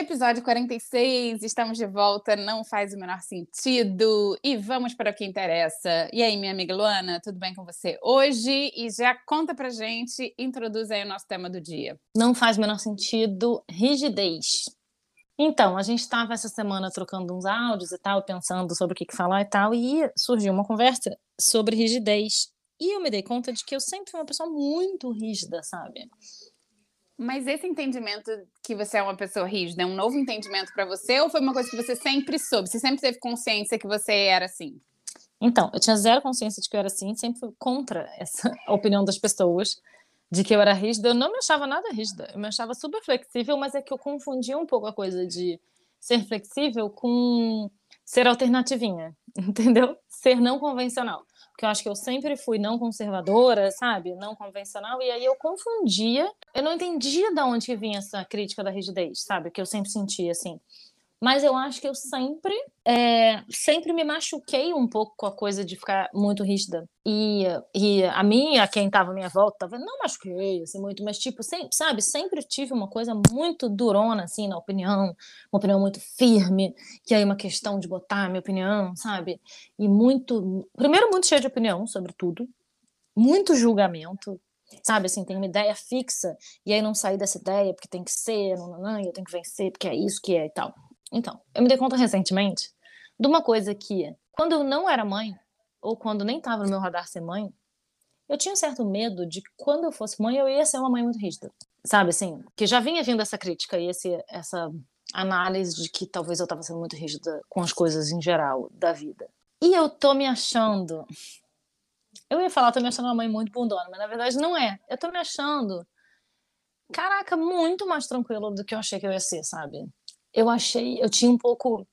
Episódio 46, estamos de volta, não faz o menor sentido. E vamos para o que interessa. E aí, minha amiga Luana, tudo bem com você hoje? E já conta pra gente, introduz aí o nosso tema do dia. Não faz o menor sentido, rigidez. Então, a gente estava essa semana trocando uns áudios e tal, pensando sobre o que, que falar e tal, e surgiu uma conversa sobre rigidez. E eu me dei conta de que eu sempre fui uma pessoa muito rígida, sabe? Mas esse entendimento que você é uma pessoa rígida é um novo entendimento para você ou foi uma coisa que você sempre soube? Você sempre teve consciência que você era assim? Então, eu tinha zero consciência de que eu era assim, sempre fui contra essa opinião das pessoas de que eu era rígida. Eu não me achava nada rígida, eu me achava super flexível, mas é que eu confundia um pouco a coisa de ser flexível com ser alternativinha, entendeu? Ser não convencional porque eu acho que eu sempre fui não conservadora, sabe? Não convencional, e aí eu confundia, eu não entendia de onde vinha essa crítica da rigidez, sabe? Que eu sempre sentia assim. Mas eu acho que eu sempre, é, sempre me machuquei um pouco com a coisa de ficar muito rígida. E, e a minha, quem estava à minha volta, tava, não machuquei, assim, muito, mas, tipo, sempre, sabe, sempre tive uma coisa muito durona, assim, na opinião, uma opinião muito firme, que aí uma questão de botar a minha opinião, sabe? E muito, primeiro, muito cheia de opinião sobre tudo, muito julgamento, sabe, assim, tem uma ideia fixa, e aí não sair dessa ideia porque tem que ser, não, não, não, eu tenho que vencer porque é isso que é e tal. Então, eu me dei conta recentemente de uma coisa que, quando eu não era mãe, ou quando nem estava no meu radar ser mãe, eu tinha um certo medo de que quando eu fosse mãe, eu ia ser uma mãe muito rígida. Sabe, assim, que já vinha vindo essa crítica e esse, essa análise de que talvez eu estava sendo muito rígida com as coisas em geral da vida. E eu tô me achando. Eu ia falar, tô me achando uma mãe muito bundona, mas na verdade não é. Eu tô me achando, caraca, muito mais tranquila do que eu achei que eu ia ser, sabe? Eu achei, eu tinha um pouco,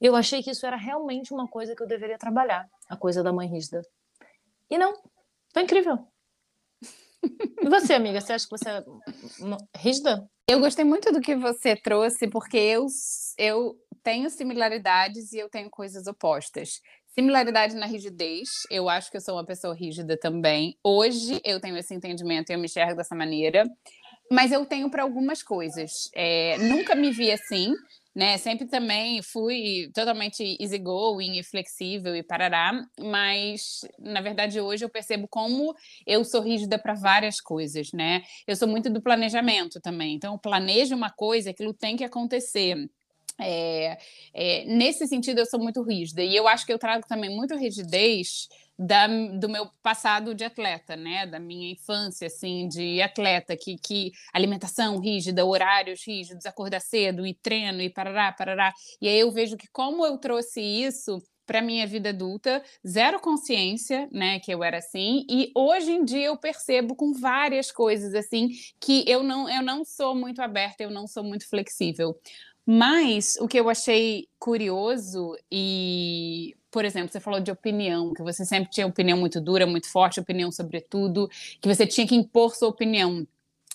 eu achei que isso era realmente uma coisa que eu deveria trabalhar, a coisa da mãe rígida. E não, foi incrível. E você, amiga, você acha que você é rígida? Eu gostei muito do que você trouxe, porque eu, eu tenho similaridades e eu tenho coisas opostas. Similaridade na rigidez, eu acho que eu sou uma pessoa rígida também. Hoje eu tenho esse entendimento e eu me enxergo dessa maneira mas eu tenho para algumas coisas. É, nunca me vi assim, né? Sempre também fui totalmente easygoing e flexível e parará, mas na verdade hoje eu percebo como eu sou rígida para várias coisas, né? Eu sou muito do planejamento também, então eu planejo uma coisa, aquilo tem que acontecer. É, é, nesse sentido, eu sou muito rígida e eu acho que eu trago também muito rigidez da, do meu passado de atleta, né? Da minha infância, assim, de atleta, que, que alimentação rígida, horários rígidos, acordar cedo e treino e parará, parará. E aí eu vejo que como eu trouxe isso para minha vida adulta, zero consciência, né, que eu era assim, e hoje em dia eu percebo com várias coisas assim que eu não eu não sou muito aberta, eu não sou muito flexível. Mas o que eu achei curioso e por exemplo, você falou de opinião, que você sempre tinha opinião muito dura, muito forte, opinião sobre tudo, que você tinha que impor sua opinião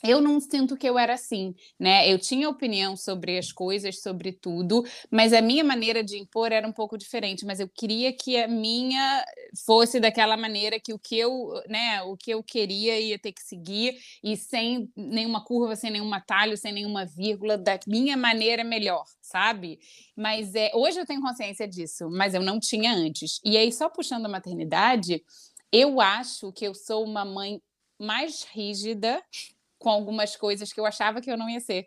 eu não sinto que eu era assim, né? Eu tinha opinião sobre as coisas, sobre tudo, mas a minha maneira de impor era um pouco diferente. Mas eu queria que a minha fosse daquela maneira que o que eu, né, o que eu queria ia ter que seguir e sem nenhuma curva, sem nenhum atalho, sem nenhuma vírgula, da minha maneira melhor, sabe? Mas é, hoje eu tenho consciência disso, mas eu não tinha antes. E aí, só puxando a maternidade, eu acho que eu sou uma mãe mais rígida com algumas coisas que eu achava que eu não ia ser.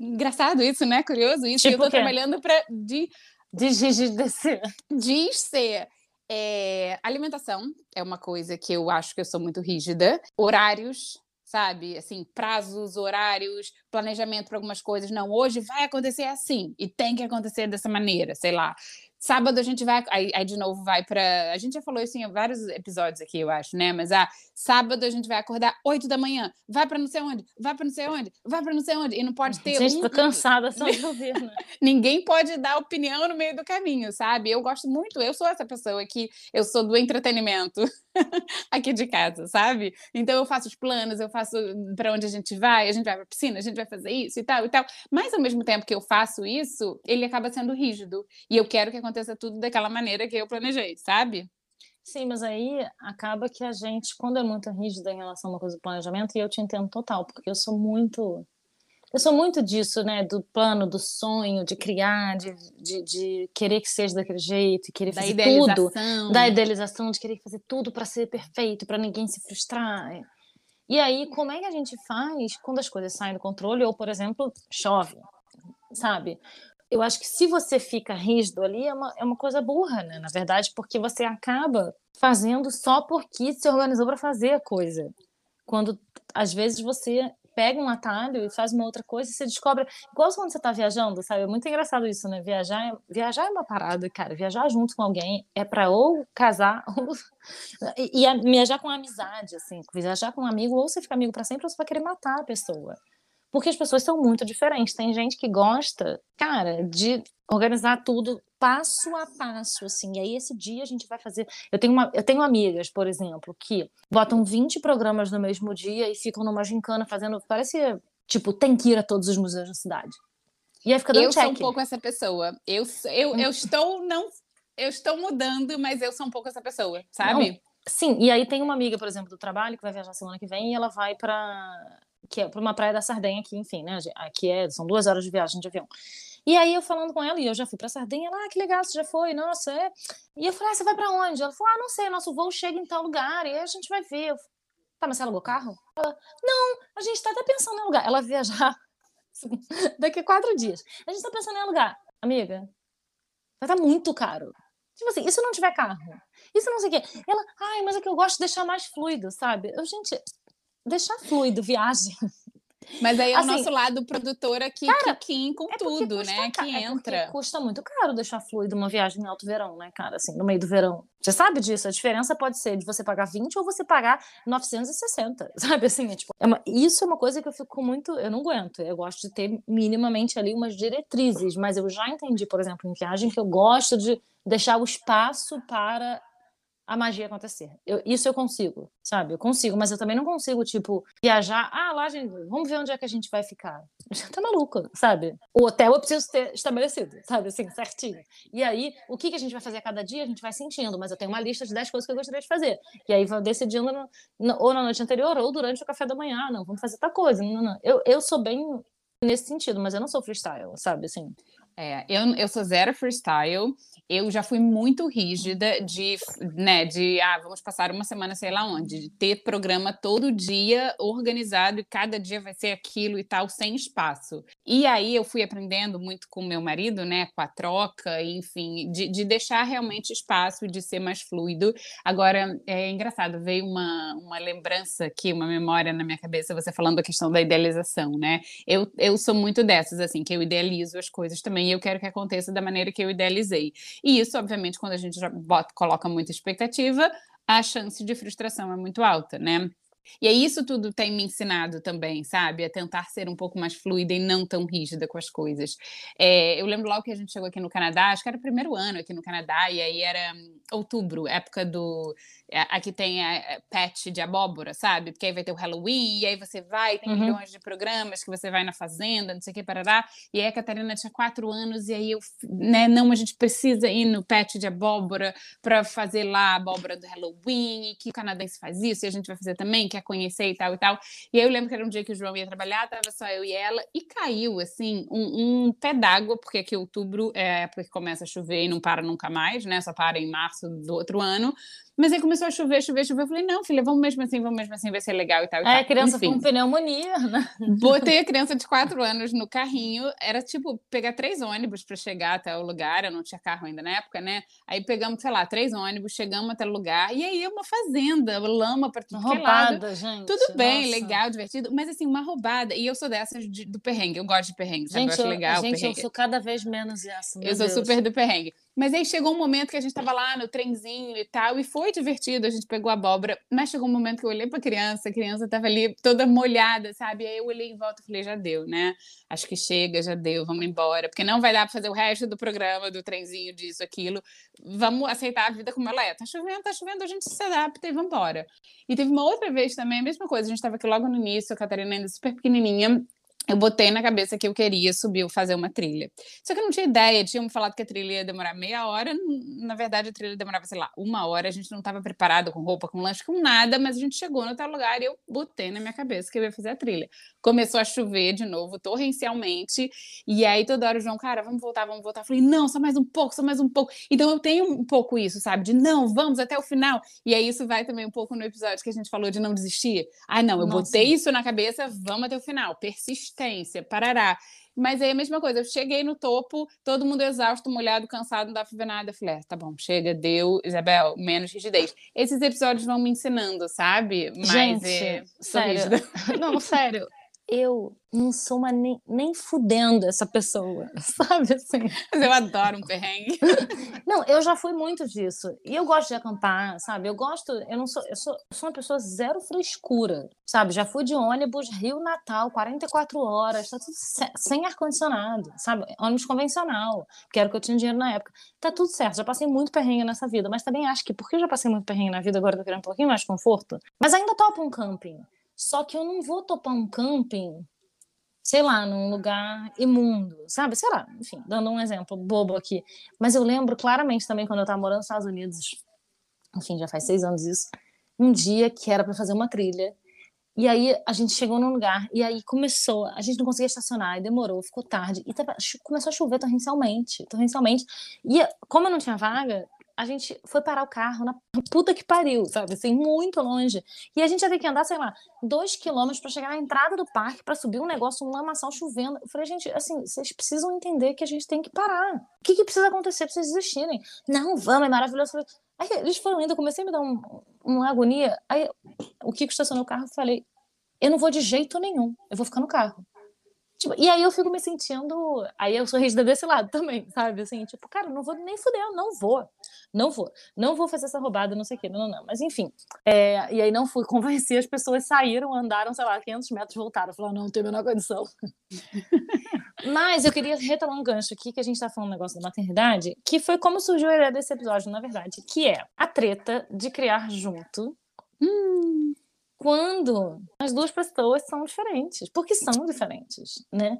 Engraçado isso, né? Curioso isso. Tipo eu tô trabalhando para de Desrigidecer. diz ser é, alimentação é uma coisa que eu acho que eu sou muito rígida. Horários, sabe? Assim, prazos, horários, planejamento para algumas coisas. Não, hoje vai acontecer assim e tem que acontecer dessa maneira, sei lá. Sábado a gente vai, aí, aí de novo vai para, a gente já falou isso em vários episódios aqui, eu acho, né? Mas ah, sábado a gente vai acordar 8 da manhã, vai para não sei onde, vai para não sei onde, vai para não sei onde e não pode ter Gente, um- tô cansada só de ouvir, né? ninguém pode dar opinião no meio do caminho, sabe? Eu gosto muito, eu sou essa pessoa que eu sou do entretenimento aqui de casa, sabe? Então eu faço os planos, eu faço para onde a gente vai, a gente vai para piscina, a gente vai fazer isso e tal e tal. Mas ao mesmo tempo que eu faço isso, ele acaba sendo rígido e eu quero que aconteça tudo daquela maneira que eu planejei, sabe? Sim, mas aí acaba que a gente, quando é muito rígida em relação a uma coisa do planejamento, e eu te entendo total, porque eu sou muito. Eu sou muito disso, né? Do plano, do sonho, de criar, de, de, de querer que seja daquele jeito, querer Da fazer idealização. tudo. Da idealização, de querer fazer tudo para ser perfeito, para ninguém se frustrar. E aí, como é que a gente faz quando as coisas saem do controle, ou, por exemplo, chove, sabe? Eu acho que se você fica rígido ali, é uma, é uma coisa burra, né? Na verdade, porque você acaba fazendo só porque se organizou para fazer a coisa. Quando, às vezes, você pega um atalho e faz uma outra coisa e você descobre. Igual quando você tá viajando, sabe? É muito engraçado isso, né? Viajar é, viajar é uma parada, cara. Viajar junto com alguém é para ou casar ou. E, e viajar com amizade, assim. Viajar com um amigo, ou você fica amigo para sempre, ou você vai querer matar a pessoa. Porque as pessoas são muito diferentes. Tem gente que gosta, cara, de organizar tudo passo a passo, assim. E aí esse dia a gente vai fazer. Eu tenho, uma, eu tenho amigas, por exemplo, que botam 20 programas no mesmo dia e ficam numa gincana fazendo. Parece, tipo, tem que ir a todos os museus da cidade. E aí fica dando Eu sou check. um pouco essa pessoa. Eu, eu, eu estou não eu estou mudando, mas eu sou um pouco essa pessoa, sabe? Sim, e aí tem uma amiga, por exemplo, do trabalho que vai viajar semana que vem e ela vai para que é para uma praia da Sardenha aqui, enfim, né? Aqui é, são duas horas de viagem de avião. E aí eu falando com ela, e eu já fui pra Sardenha, ela, ah, que legal, você já foi, nossa, é. E eu falei, ah, você vai pra onde? Ela falou, ah, não sei, nosso voo chega em tal lugar, e aí a gente vai ver. Eu falei, tá, mas você alugou carro? Ela, não, a gente tá até pensando em alugar. Ela viajar daqui a quatro dias. A gente tá pensando em alugar. Amiga, vai estar muito caro. Tipo assim, e se não tiver carro? Isso não sei o quê. Ela, ai, mas é que eu gosto de deixar mais fluido, sabe? Eu, gente, deixar fluido, viagem. Mas aí é Assim, o nosso lado produtora que, que Kim com É tudo, custa né? Que é entra. custa muito caro deixar fluido uma viagem em alto verão, né, cara? Assim, no meio do verão. Você sabe disso? A diferença pode ser de você pagar 20 ou você pagar 960, sabe? Assim, é tipo, é uma- isso é uma coisa que eu fico muito. Eu não aguento. Eu gosto de ter minimamente ali umas diretrizes, mas eu já entendi, por exemplo, em viagem, que eu gosto de deixar o espaço para a magia acontecer. Eu- isso eu consigo, sabe? Eu consigo, mas eu também não consigo, tipo, viajar. Ah, lá, gente, vamos ver onde é que a gente vai ficar. Tá maluco, sabe? O hotel eu preciso ter estabelecido, sabe? Assim, certinho. E aí, o que, que a gente vai fazer a cada dia, a gente vai sentindo, mas eu tenho uma lista de 10 coisas que eu gostaria de fazer. E aí, vou decidindo no- no- ou na noite anterior ou durante o café da manhã. Ah, Não, vamos fazer tal coisa. Não, não. Eu, eu sou bem nesse sentido, mas eu não sou freestyle, sabe? Assim, É, eu, eu sou zero freestyle. Eu já fui muito rígida de, né, de, ah, vamos passar uma semana, sei lá onde, de ter programa todo dia organizado e cada dia vai ser aquilo e tal, sem espaço. E aí eu fui aprendendo muito com meu marido, né, com a troca, enfim, de, de deixar realmente espaço, de ser mais fluido. Agora, é engraçado, veio uma, uma lembrança aqui, uma memória na minha cabeça, você falando da questão da idealização, né? Eu, eu sou muito dessas, assim, que eu idealizo as coisas também e eu quero que aconteça da maneira que eu idealizei. E isso, obviamente, quando a gente bota, coloca muita expectativa, a chance de frustração é muito alta, né? E aí isso tudo tem me ensinado também, sabe? A tentar ser um pouco mais fluida e não tão rígida com as coisas. É, eu lembro logo que a gente chegou aqui no Canadá, acho que era o primeiro ano aqui no Canadá, e aí era hum, outubro, época do. é, Aqui tem a, a patch de abóbora, sabe? Porque aí vai ter o Halloween, e aí você vai, tem Uhum. milhões de programas que você vai na fazenda, não sei o que, parará. E aí a Catarina tinha quatro anos, e aí eu, né, não, a gente precisa ir no patch de abóbora para fazer lá a abóbora do Halloween, e que o canadense faz isso, e a gente vai fazer também, quer conhecer e tal e tal. E aí eu lembro que era um dia que o João ia trabalhar, tava só eu e ela, e caiu, assim, um, um pé d'água, porque aqui outubro é a época que começa a chover e não para nunca mais, né? Só para em março do outro ano. Mas aí começou a chover, chover, chover. Eu falei, não, filha, vamos mesmo assim, vamos mesmo assim, vai ser legal e tal. E É, tal. a criança Enfim, com pneumonia, né? Botei a criança de quatro anos no carrinho. Era tipo pegar três ônibus para chegar até o lugar. Eu não tinha carro ainda na época, né? Aí pegamos, sei lá, três ônibus, chegamos até o lugar. E aí é uma fazenda, lama para tudo que é lado. Roubada, gente. Tudo bem, nossa. legal, divertido, mas assim, uma roubada. E eu sou dessas de- do perrengue, eu gosto de perrengue, sabe? Gente, eu acho legal gente, eu sou cada vez menos essa. Eu sou Deus. super do perrengue. Mas aí chegou um momento que a gente tava lá no trenzinho e tal, e foi divertido, a gente pegou a abóbora, mas chegou um momento que eu olhei pra criança, a criança tava ali toda molhada, sabe? Aí eu olhei em volta e falei, já deu, né? Acho que chega, já deu, vamos embora, porque não vai dar pra fazer o resto do programa, do trenzinho, disso, aquilo. Vamos aceitar a vida como ela é. Tá chovendo, tá chovendo, a gente se adapta e vamos embora. E teve uma outra vez também, a mesma coisa, a gente tava aqui logo no início, a Catarina ainda super pequenininha, eu botei na cabeça que eu queria subir, fazer uma trilha. Só que eu não tinha ideia, tinham me falado que a trilha ia demorar meia hora, na verdade a trilha demorava, sei lá, uma hora, a gente não estava preparado com roupa, com lanche, com nada, mas a gente chegou no tal lugar e eu botei na minha cabeça que eu ia fazer a trilha. Começou a chover de novo, torrencialmente, e aí toda hora o João, cara, vamos voltar, vamos voltar. Eu falei, não, só mais um pouco, só mais um pouco. Então eu tenho um pouco isso, sabe, de não, vamos até o final. E aí isso vai também um pouco no episódio que a gente falou de não desistir. Ah, não, eu Nossa. botei isso na cabeça, vamos até o final. Persistência, parará. Mas aí a mesma coisa, eu cheguei no topo, todo mundo exausto, molhado, cansado, não dava pra ver nada. Eu falei, ah, tá bom, chega, deu, Isabel, menos rigidez. Esses episódios vão me ensinando, sabe? Mas Gente, é, sério. Não, sério. Eu não sou uma nem, nem fudendo essa pessoa, sabe assim? Mas eu adoro um perrengue. Não, eu já fui muito disso. E eu gosto de acampar, sabe? Eu gosto, eu não sou, eu sou, eu sou uma pessoa zero frescura, sabe? Já fui de ônibus Rio Natal, 44 horas, tá tudo ce- sem ar-condicionado, sabe? Ônibus convencional, que era o que eu tinha dinheiro na época. Tá tudo certo, já passei muito perrengue nessa vida, mas também acho que porque eu já passei muito perrengue na vida, agora eu tô querendo um pouquinho mais de conforto. Mas ainda topo um camping. Só que eu não vou topar um camping sei lá, num lugar imundo, sabe? Sei lá, enfim, dando um exemplo bobo aqui. Mas eu lembro claramente também quando eu estava morando nos Estados Unidos, enfim, já faz seis anos isso, um dia que era para fazer uma trilha. E aí a gente chegou num lugar e aí começou, a gente não conseguia estacionar, e demorou, ficou tarde, e tava- começou a chover torrencialmente, torrencialmente. E como eu não tinha vaga, a gente foi parar o carro na puta que pariu, sabe? Assim, muito longe. E a gente ia ter que andar, sei lá, dois quilômetros para chegar na entrada do parque para subir um negócio, um lamaçal chovendo. Eu falei, gente, assim, vocês precisam entender que a gente tem que parar. O que, que precisa acontecer para vocês desistirem? Não, vamos, é maravilhoso. Eu falei, Aí eles foram indo, eu comecei a me dar um, uma agonia. Aí o Kiko estacionou o carro e falei, eu não vou de jeito nenhum, eu vou ficar no carro. Tipo, e aí eu fico me sentindo. Aí eu sou rígida desse lado também, sabe? Assim, tipo, cara, não vou nem fuder, eu não vou. Não vou. Não vou fazer essa roubada, não sei o quê. Não, não, não. Mas enfim. É, e aí não fui convencer, as pessoas saíram, andaram, sei lá, 500 metros, voltaram. Falaram, não, não tem a menor condição. Mas eu queria retomar um gancho aqui, que a gente tá falando um negócio da maternidade, que foi como surgiu a ideia desse episódio, na verdade, que é a treta de criar junto. Hum, quando as duas pessoas são diferentes, porque são diferentes, né?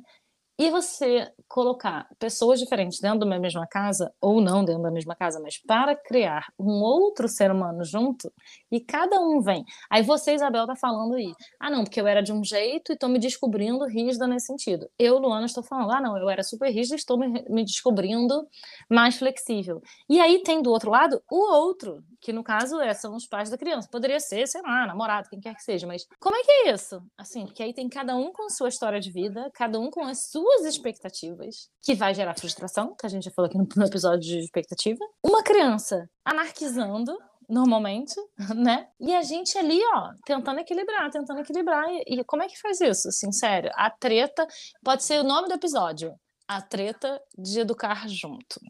E você colocar pessoas diferentes dentro de uma mesma casa, ou não dentro da mesma casa, mas para criar um outro ser humano junto, e cada um vem. Aí você, Isabel, tá falando aí. Ah, não, porque eu era de um jeito e tô me descobrindo rígida nesse sentido. Eu, Luana, estou falando, ah, não, eu era super rígida e estou me, me descobrindo mais flexível. E aí tem do outro lado o outro, que no caso é, são os pais da criança. Poderia ser, sei lá, namorado, quem quer que seja, mas como é que é isso? Assim, porque aí tem cada um com sua história de vida, cada um com as suas expectativas, que vai gerar frustração, que a gente já falou aqui no no episódio de expectativa. Uma criança anarquizando, normalmente, né? E a gente ali, ó, tentando equilibrar, tentando equilibrar. E, e como é que faz isso? Assim, sério, a treta pode ser o nome do episódio. A treta de educar junto.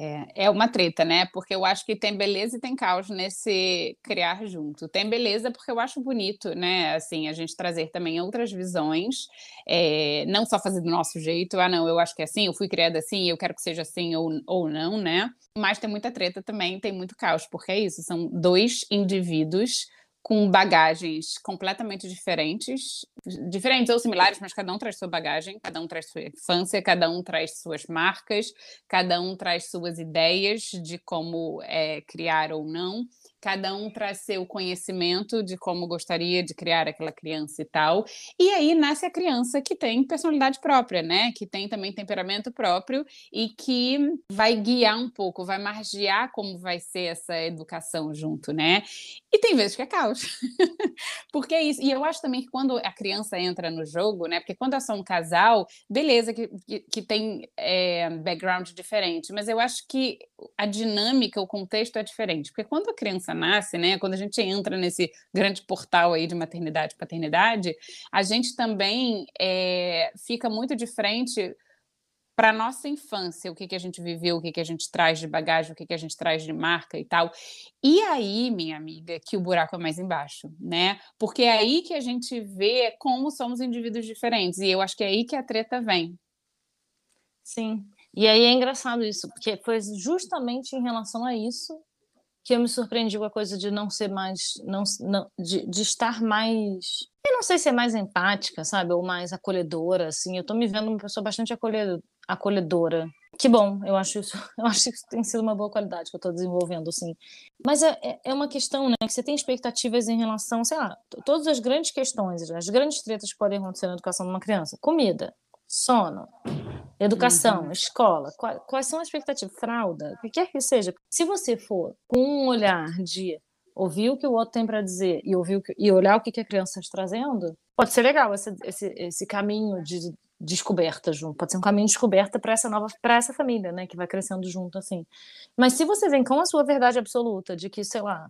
É, é uma treta, né? Porque eu acho que tem beleza e tem caos nesse criar junto. Tem beleza porque eu acho bonito, né? Assim, a gente trazer também outras visões, é, não só fazer do nosso jeito, ah, não, eu acho que é assim, eu fui criada assim, eu quero que seja assim ou, ou não, né? Mas tem muita treta também, tem muito caos, porque é isso, são dois indivíduos com bagagens completamente diferentes diferentes ou similares, mas cada um traz sua bagagem, cada um traz sua infância, cada um traz suas marcas, cada um traz suas ideias de como é, criar ou não cada um traz seu conhecimento de como gostaria de criar aquela criança e tal. E aí nasce a criança que tem personalidade própria, né? Que tem também temperamento próprio e que vai guiar um pouco, vai margear como vai ser essa educação junto, né? E tem vezes que é caos. Porque é isso. E eu acho também que quando a criança entra no jogo, né? Porque quando é só um casal, beleza, que, que, que tem é, background diferente, mas eu acho que a dinâmica, o contexto é diferente. Porque quando a criança nasce, né? Quando a gente entra nesse grande portal aí de maternidade e paternidade, a gente também é, fica muito de frente para nossa infância, o que, que a gente viveu, o que, que a gente traz de bagagem, o que, que a gente traz de marca e tal. E aí, minha amiga, que o buraco é mais embaixo, né? Porque é aí que a gente vê como somos indivíduos diferentes. E eu acho que é aí que a treta vem. Sim. E aí é engraçado isso, porque foi justamente em relação a isso que eu me surpreendi com a coisa de não ser mais, não, não de, de estar mais, eu não sei se é mais empática, sabe, ou mais acolhedora, assim, eu tô me vendo uma pessoa bastante acolhedora. Que bom, eu acho isso, eu acho que isso tem sido uma boa qualidade que eu estou desenvolvendo, assim. Mas é, é, é uma questão, né, que você tem expectativas em relação, sei lá, todas as grandes questões, as grandes tretas que podem acontecer na educação de uma criança. Comida, sono, educação, uhum. escola, quais, quais, são as expectativas? Fralda, o que quer que seja. Se você for com um olhar de ouvir o que o outro tem para dizer e ouvir que, e olhar o que, que a criança está trazendo, pode ser legal esse, esse, esse caminho de descoberta junto, pode ser um caminho de descoberta para essa nova, para essa família, né, que vai crescendo junto assim. Mas se você vem com a sua verdade absoluta de que, sei lá,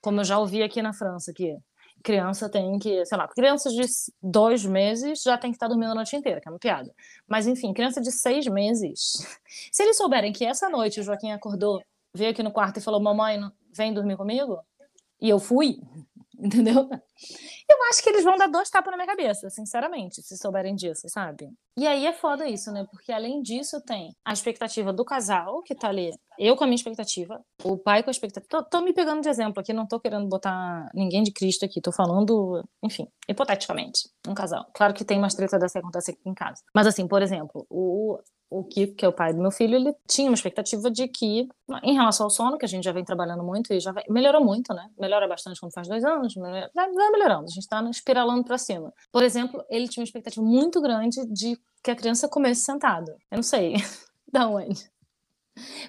como eu já ouvi aqui na França, que criança tem que, sei lá, crianças de dois meses já tem que estar dormindo a noite inteira, que é uma piada. Mas enfim, criança de seis meses, se eles souberem que essa noite o Joaquim acordou, veio aqui no quarto e falou: Mamãe, vem dormir comigo? E eu fui, entendeu? Eu acho que eles vão dar dois tapas na minha cabeça, sinceramente, se souberem disso, sabe? E aí é foda isso, né? Porque além disso tem a expectativa do casal, que tá ali, eu com a minha expectativa, o pai com a expectativa. Tô, tô me pegando de exemplo aqui, não tô querendo botar ninguém de Cristo aqui, tô falando, enfim, hipoteticamente, um casal. Claro que tem umas treta dessa que acontece aqui em casa. Mas assim, por exemplo, o, o Kiko, que é o pai do meu filho, ele tinha uma expectativa de que, em relação ao sono, que a gente já vem trabalhando muito e já vem, melhorou muito, né? Melhora bastante quando faz dois anos, melhora, vai melhorando, a gente está espiralando para cima. Por exemplo, ele tinha uma expectativa muito grande de que a criança comesse sentada. Eu não sei da onde.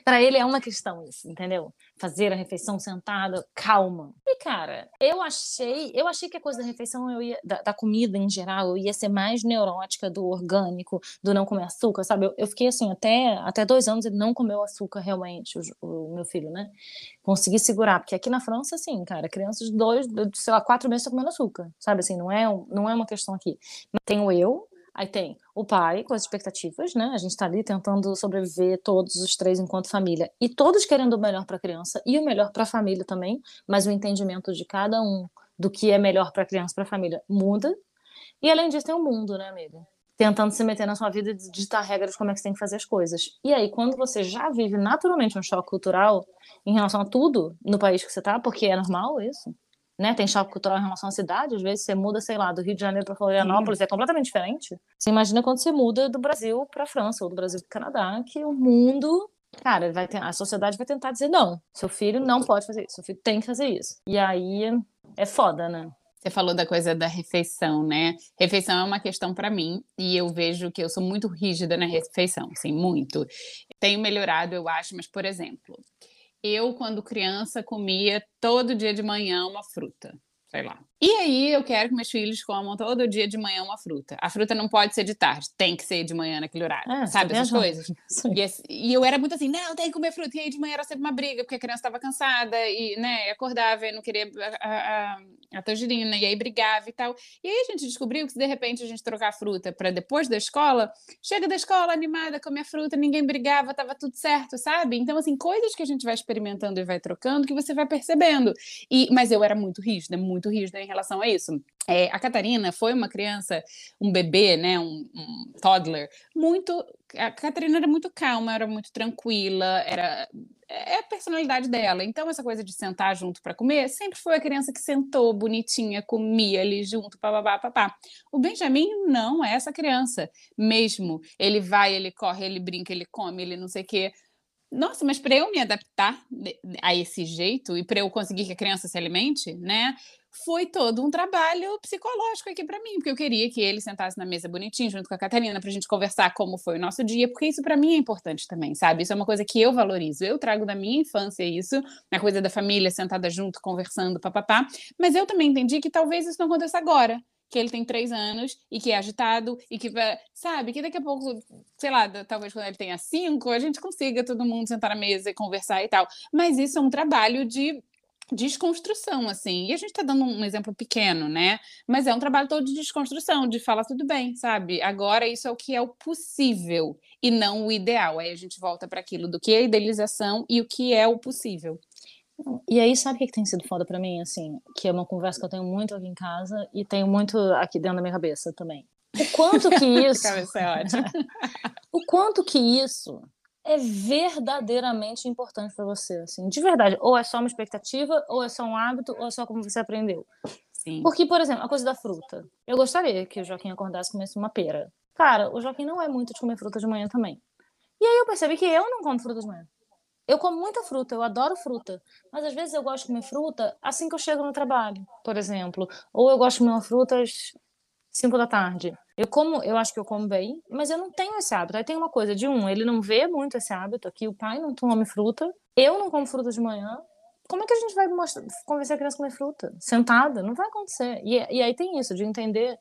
Para ele é uma questão isso, entendeu? Fazer a refeição sentada, calma. E cara, eu achei, eu achei que a coisa da refeição eu ia, da, da, comida em geral, eu ia ser mais neurótica do orgânico, do não comer açúcar, sabe? Eu, eu fiquei assim até até dois anos ele não comeu açúcar realmente, o, o, meu filho, né? Consegui segurar, porque aqui na França, assim, cara, crianças de dois, sei lá, quatro meses estão comendo açúcar, sabe? Assim, não é não é uma questão aqui. Mas tenho eu, Aí tem o pai com as expectativas, né? A gente está ali tentando sobreviver todos os três enquanto família e todos querendo o melhor para a criança e o melhor para a família também, mas o entendimento de cada um do que é melhor para a criança, para a família muda. E além disso tem o mundo, né, amiga? Tentando se meter na sua vida e ditar regras como é que você tem que fazer as coisas. E aí, quando você já vive naturalmente um choque cultural em relação a tudo no país que você está, porque é normal isso, né? Tem choque cultural em relação à cidade, às vezes você muda, sei lá, do Rio de Janeiro para Florianópolis, Sim. é completamente diferente. Você imagina quando você muda do Brasil para França ou do Brasil para o Canadá, que o mundo cara, vai ter, a sociedade vai tentar dizer não, seu filho não pode fazer isso, seu filho tem que fazer isso. E aí é foda, né? Você falou da coisa da refeição, né? Refeição é uma questão para mim e eu vejo que eu sou muito rígida na refeição, assim, muito. Tenho melhorado, eu acho, mas por exemplo, eu, quando criança, comia todo dia de manhã uma fruta, sei lá. E aí eu quero que meus filhos comam todo dia de manhã uma fruta. A fruta não pode ser de tarde, tem que ser de manhã naquele horário. É, sabe essas coisas? E, e, eu era muito assim, não, tem que comer fruta. E aí de manhã era sempre uma briga, porque a criança estava cansada e, né, acordava e não queria a, a, a tangerina, e aí brigava e tal. E aí a gente descobriu que se de repente a gente trocar a fruta para depois da escola, chega da escola animada, come a fruta, ninguém brigava, tava tudo certo, sabe? Então, assim, coisas que a gente vai experimentando e vai trocando que você vai percebendo. E, mas eu era muito rígida, muito rígida relação a isso. É, a Catarina foi uma criança, um bebê, né, um, um, toddler, muito. A Catarina era muito calma, era muito tranquila, era é a personalidade dela. Então essa coisa de sentar junto para comer sempre foi a criança que sentou bonitinha, comia ali junto, papapá, papá. O Benjamin não é essa criança, mesmo. Ele vai, ele corre, ele brinca, ele come, ele não sei o quê. Nossa, mas para eu me adaptar a esse jeito e para eu conseguir que a criança se alimente, né? Foi todo um trabalho psicológico aqui para mim, porque eu queria que ele sentasse na mesa bonitinho junto com a Catarina para a gente conversar como foi o nosso dia, porque isso para mim é importante também, sabe? Isso é uma coisa que eu valorizo. Eu trago da minha infância isso, a coisa da família sentada junto, conversando, papapá. Mas eu também entendi que talvez isso não aconteça agora que ele tem três anos e que é agitado e que sabe, que daqui a pouco, sei lá, talvez quando ele tenha cinco, a gente consiga todo mundo sentar na mesa e conversar e tal. Mas isso é um trabalho de desconstrução, assim. E a gente está dando um exemplo pequeno, né? Mas é um trabalho todo de desconstrução, de falar tudo bem, sabe? Agora isso é o que é o possível e não o ideal. Aí a gente volta para aquilo do que é idealização e o que é o possível. E aí, sabe o que tem sido foda para mim, assim? Que é uma conversa que eu tenho muito aqui em casa e tenho muito aqui dentro da minha cabeça também. O quanto que isso. cabeça é ótima. o quanto que isso é verdadeiramente importante para você, assim, de verdade. Ou é só uma expectativa, ou é só um hábito, ou é só como você aprendeu. Sim. Porque, por exemplo, a coisa da fruta. Eu gostaria que o Joaquim acordasse e comesse uma pera. Cara, o Joaquim não é muito de comer fruta de manhã também. E aí eu percebi que eu não como fruta de manhã. Eu como muita fruta, eu adoro fruta, mas às vezes eu gosto de comer fruta assim que eu chego no trabalho, por exemplo. Ou eu gosto de comer uma fruta às 5 da tarde. Eu como, eu acho que eu como bem, mas eu não tenho esse hábito. Aí tem uma coisa de um, ele não vê muito esse hábito aqui, o pai não come fruta, eu não como fruta de manhã. Como é que a gente vai mostrar, convencer a criança a comer fruta? Sentada? Não vai acontecer. E, e aí tem isso, de entender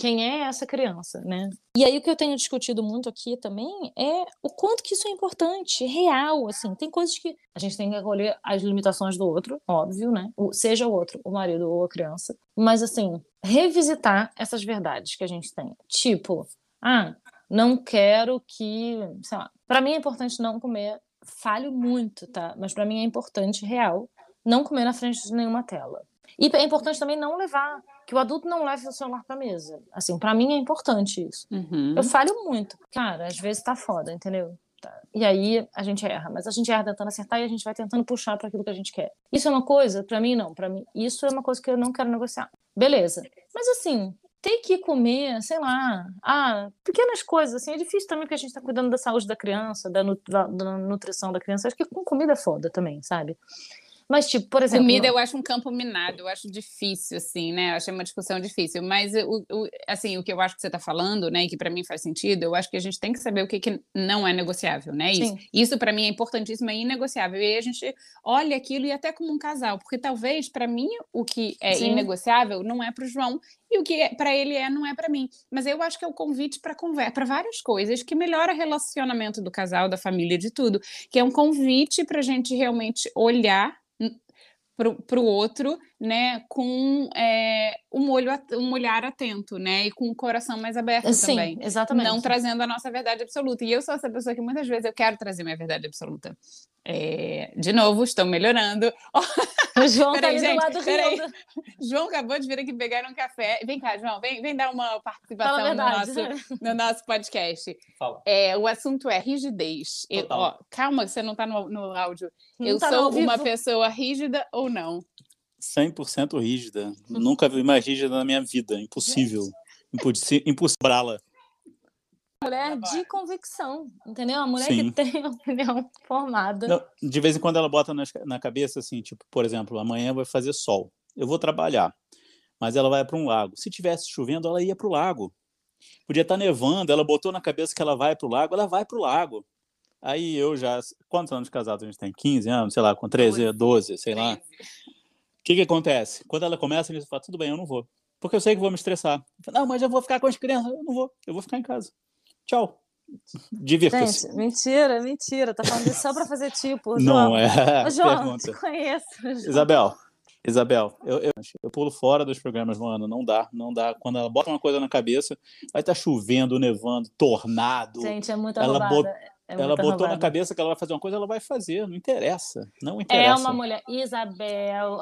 quem é essa criança, né? E aí o que eu tenho discutido muito aqui também é o quanto que isso é importante, real, assim, tem coisas que a gente tem que acolher as limitações do outro, óbvio, né? seja o outro, o marido ou a criança, mas assim, revisitar essas verdades que a gente tem. Tipo, ah, não quero que, sei lá, para mim é importante não comer, falho muito, tá? Mas para mim é importante real não comer na frente de nenhuma tela. E é importante também não levar que o adulto não leve o celular para mesa. Assim, para mim é importante isso. Uhum. Eu falho muito. Cara, às vezes tá foda, entendeu? Tá. E aí a gente erra, mas a gente erra tentando acertar e a gente vai tentando puxar para aquilo que a gente quer. Isso é uma coisa, para mim não, para mim isso é uma coisa que eu não quero negociar. Beleza. Mas assim, tem que comer, sei lá, ah, pequenas coisas, assim, é difícil também porque a gente tá cuidando da saúde da criança, da, da, da nutrição da criança, acho que com comida é foda também, sabe? Mas, tipo, por exemplo. Comida eu acho um campo minado, eu acho difícil, assim, né? Eu acho uma discussão difícil. Mas, o, o assim, o que eu acho que você está falando, né, e que para mim faz sentido, eu acho que a gente tem que saber o que, que não é negociável, né? Isso, isso para mim é importantíssimo, é inegociável. E aí a gente olha aquilo e até como um casal, porque talvez para mim o que é Sim. inegociável não é para o João e o que é, para ele é não é para mim. Mas eu acho que é o convite para conversa, para várias coisas que melhora o relacionamento do casal, da família, de tudo, que é um convite para a gente realmente olhar para o outro, né, com é, um, olho, um olhar atento, né, e com o coração mais aberto Sim, também. exatamente. Não trazendo a nossa verdade absoluta. E eu sou essa pessoa que muitas vezes eu quero trazer minha verdade absoluta. É, de novo, estou melhorando. O João está ali gente, do lado rindo. João acabou de vir aqui pegar um café. Vem cá, João, vem, vem dar uma participação no nosso, no nosso podcast. Fala. É, o assunto é rigidez. Eu, ó, calma, você não está no, no áudio. Não eu tá sou uma pessoa rígida ou não? 100% rígida. Nunca vi mais rígida na minha vida. Impossível. Impossível. Brala mulher de convicção, entendeu? A mulher Sim. que tem opinião formada. Não, de vez em quando ela bota na, na cabeça assim, tipo, por exemplo, amanhã vai fazer sol. Eu vou trabalhar, mas ela vai para um lago. Se tivesse chovendo, ela ia para o lago. Podia estar tá nevando, ela botou na cabeça que ela vai para o lago, ela vai para o lago. Aí eu já. Quantos anos de casado a gente tem? 15 anos, sei lá, com 13, 12, sei lá. O que, que acontece? Quando ela começa, ele fala: tudo bem, eu não vou. Porque eu sei que vou me estressar. Não, mas eu vou ficar com as crianças. Eu não vou, eu vou ficar em casa. Tchau. Divirta-se. Mentira, mentira. Tá falando isso só para fazer tipo. Não é. Ô, João, pergunta. te conheço. João. Isabel, Isabel, eu, eu, eu, pulo fora dos programas, mano. Não dá, não dá. Quando ela bota uma coisa na cabeça, vai estar tá chovendo, nevando, tornado. Gente, é muito ela bot... é ela botou roubada. na cabeça que ela vai fazer uma coisa, ela vai fazer. Não interessa. Não interessa. É uma mulher. Isabel,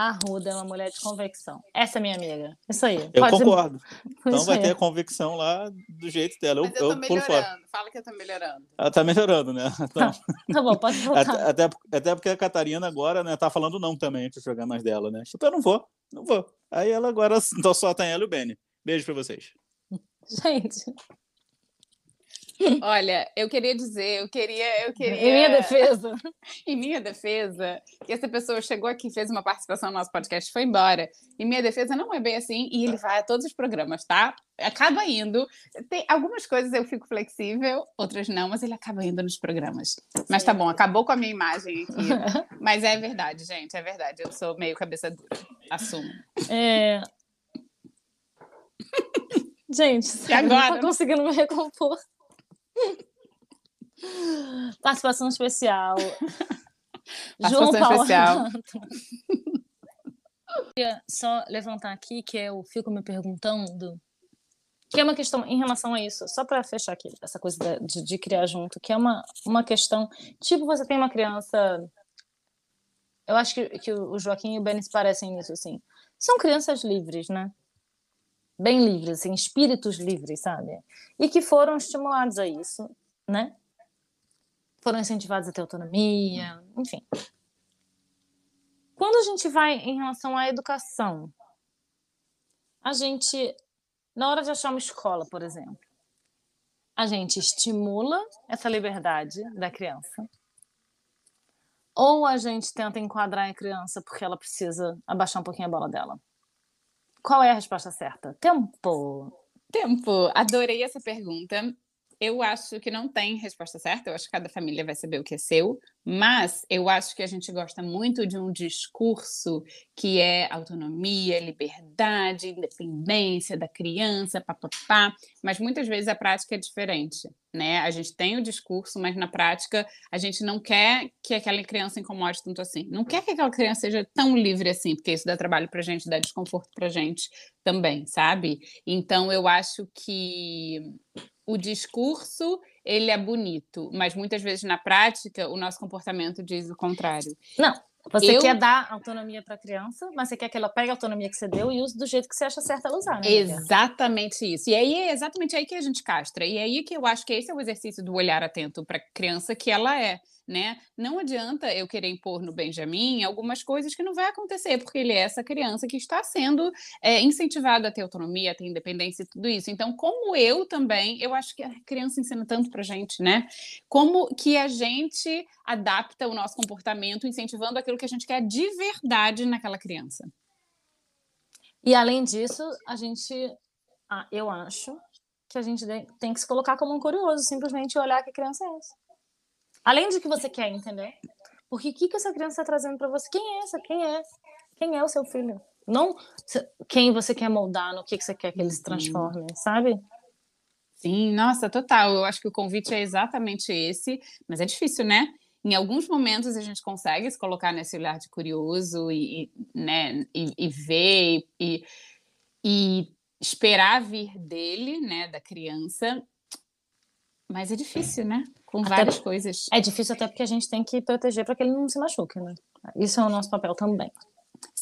A Ruda é uma mulher de convicção. Essa é minha amiga. Isso aí. Eu Pode- concordo. Então vai aí. ter a convicção lá do jeito dela. Eu, Mas eu tô eu fora. melhorando. Fala que eu tô melhorando. Ela tá melhorando, né? Então, Tá bom, pode voltar. até, até, até porque a Catarina agora, né, tá falando não também para jogar mais dela, né? Tipo, eu não vou, não vou. Aí ela agora então só tem ela e o Benny. Beijo pra vocês. Gente, Olha, eu queria dizer, eu queria, eu queria. em minha defesa. Em minha defesa, que essa pessoa chegou aqui, fez uma participação no nosso podcast e foi embora. Em minha defesa, não é bem assim, e ele vai a todos os programas, tá? Acaba indo. Tem algumas coisas eu fico flexível, outras não, mas ele acaba indo nos programas. Mas tá bom, acabou com a minha imagem aqui. Mas é verdade, gente, é verdade. Eu sou meio cabeça dura. Assumo. É... Gente, sério, agora? não tô conseguindo me recompor. Participação especial. João Participação Paulo. especial. Queria só levantar aqui, que é eu fico me perguntando, que é uma questão em relação a isso, só para fechar aqui, essa coisa de, de criar junto, que é uma, uma questão, tipo, você tem uma criança. Eu acho que, que o Joaquim e o Benny se parecem nisso, assim. São crianças livres, né? Bem livres, assim, espíritos livres, sabe? E que foram estimulados a isso, né? Foram incentivados a ter autonomia, enfim. Quando a gente vai em relação à educação, a gente, na hora de achar uma escola, por exemplo, a gente estimula essa liberdade da criança, ou a gente tenta enquadrar a criança porque ela precisa abaixar um pouquinho a bola dela? Qual é a resposta certa? Tempo. Tempo. Adorei essa pergunta. Eu acho que não tem resposta certa, eu acho que cada família vai saber o que é seu, mas eu acho que a gente gosta muito de um discurso que é autonomia, liberdade, independência da criança, papapá, mas muitas vezes a prática é diferente, né? A gente tem o discurso, mas na prática a gente não quer que aquela criança incomode tanto assim. Não quer que aquela criança seja tão livre assim, porque isso dá trabalho pra gente, dá desconforto pra gente também, sabe? Então eu acho que o discurso ele é bonito, mas muitas vezes na prática o nosso comportamento diz o contrário. Não, você Eu- quer dar autonomia para a criança, mas você quer que ela pegue a autonomia que você deu e use do jeito que você acha certo ela usar, né? Exatamente isso. E aí é exatamente aí que a gente castra. E é aí que eu acho que esse é o exercício do olhar atento para a criança que ela é, né? Não adianta eu querer impor no Benjamin algumas coisas que não vai acontecer, porque ele é essa criança que está sendo é, incentivada a ter autonomia, a ter independência e tudo isso. Então, como eu também, eu acho que a criança ensina tanto pra gente, né? Como que a gente adapta o nosso comportamento incentivando aquilo que a gente quer de verdade naquela criança. E além disso, a gente, ah, eu acho que a gente tem que se colocar como um curioso, simplesmente olhar que criança é essa. Além de que você quer, entendeu? Porque o que, que essa criança está trazendo para você? Quem é essa? Quem é? Quem é o seu filho? Não quem você quer moldar, no que, que você quer que ele se transforme, sabe? Sim, nossa, total. Eu acho que o convite é exatamente esse, mas é difícil, né? Em alguns momentos a gente consegue se colocar nesse olhar de curioso e, e, né, e, e ver e, e esperar vir dele, né, da criança. Mas é difícil, né? Com Até várias coisas. É difícil até porque a gente tem que proteger para que ele não se machuque, né? Isso é o nosso papel também.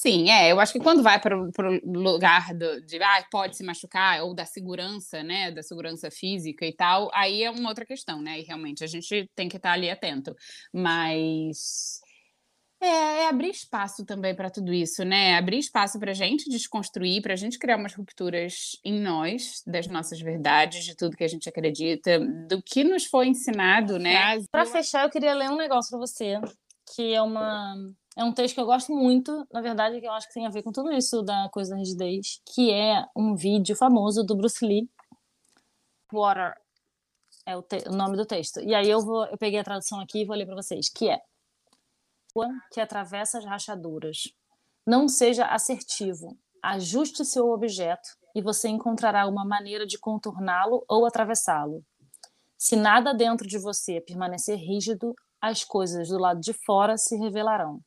Sim, é. Eu acho que quando vai para o lugar do, de ah, pode se machucar, ou da segurança, né? Da segurança física e tal, aí é uma outra questão, né? E realmente a gente tem que estar ali atento. Mas é, é abrir espaço também para tudo isso, né? Abrir espaço para a gente desconstruir, para a gente criar umas rupturas em nós, das nossas verdades, de tudo que a gente acredita, do que nos foi ensinado, né? Para fechar, eu queria ler um negócio para você, que é uma é um texto que eu gosto muito, na verdade, que eu acho que tem a ver com tudo isso da coisa da rigidez, que é um vídeo famoso do Bruce Lee. Water é o, o nome do texto. E aí eu vou eu peguei a tradução aqui e vou ler para vocês, que é que atravessa as rachaduras. Não seja assertivo. Ajuste seu objeto e você encontrará uma maneira de contorná-lo ou atravessá-lo. Se nada dentro de você permanecer rígido, as coisas do lado de fora se revelarão.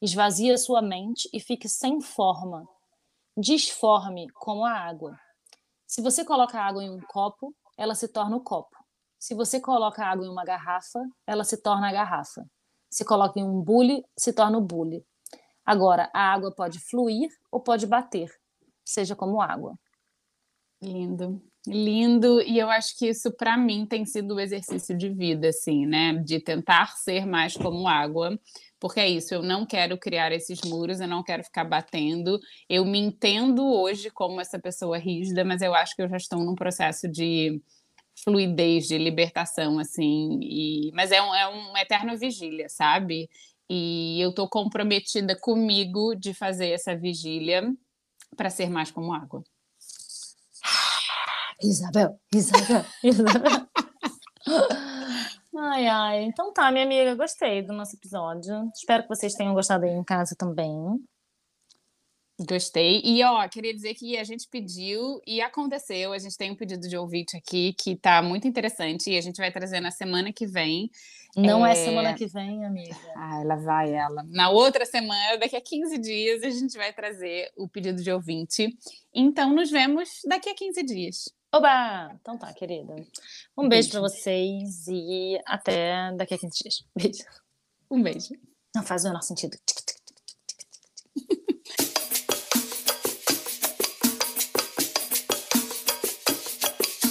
Esvazie sua mente e fique sem forma. Disforme como a água. Se você coloca água em um copo, ela se torna o copo. Se você coloca água em uma garrafa, ela se torna a garrafa. Se coloca em um bule, se torna o bule. Agora, a água pode fluir ou pode bater, seja como água. Lindo, lindo. E eu acho que isso, para mim, tem sido o exercício de vida, assim, né? De tentar ser mais como água. Porque é isso, eu não quero criar esses muros, eu não quero ficar batendo. Eu me entendo hoje como essa pessoa rígida, mas eu acho que eu já estou num processo de fluidez, de libertação, assim. E... Mas é um, é um eterno vigília, sabe? E eu estou comprometida comigo de fazer essa vigília para ser mais como água. Isabel, Isabel, Isabel. ai, ai. Então tá, minha amiga, gostei do nosso episódio. Espero que vocês tenham gostado aí em casa também. Gostei. E ó, queria dizer que a gente pediu e aconteceu. A gente tem um pedido de ouvinte aqui que tá muito interessante e a gente vai trazer na semana que vem. Não é, é semana que vem, amiga. Ah, ela vai, ela. Na outra semana, daqui a 15 dias, a gente vai trazer o pedido de ouvinte. Então, nos vemos daqui a 15 dias. Oba! Então tá, querida. Um beijo, beijo. para vocês e até daqui a 15 dias. Beijo. Um beijo. Não faz o menor sentido.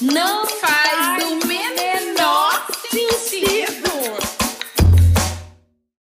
Não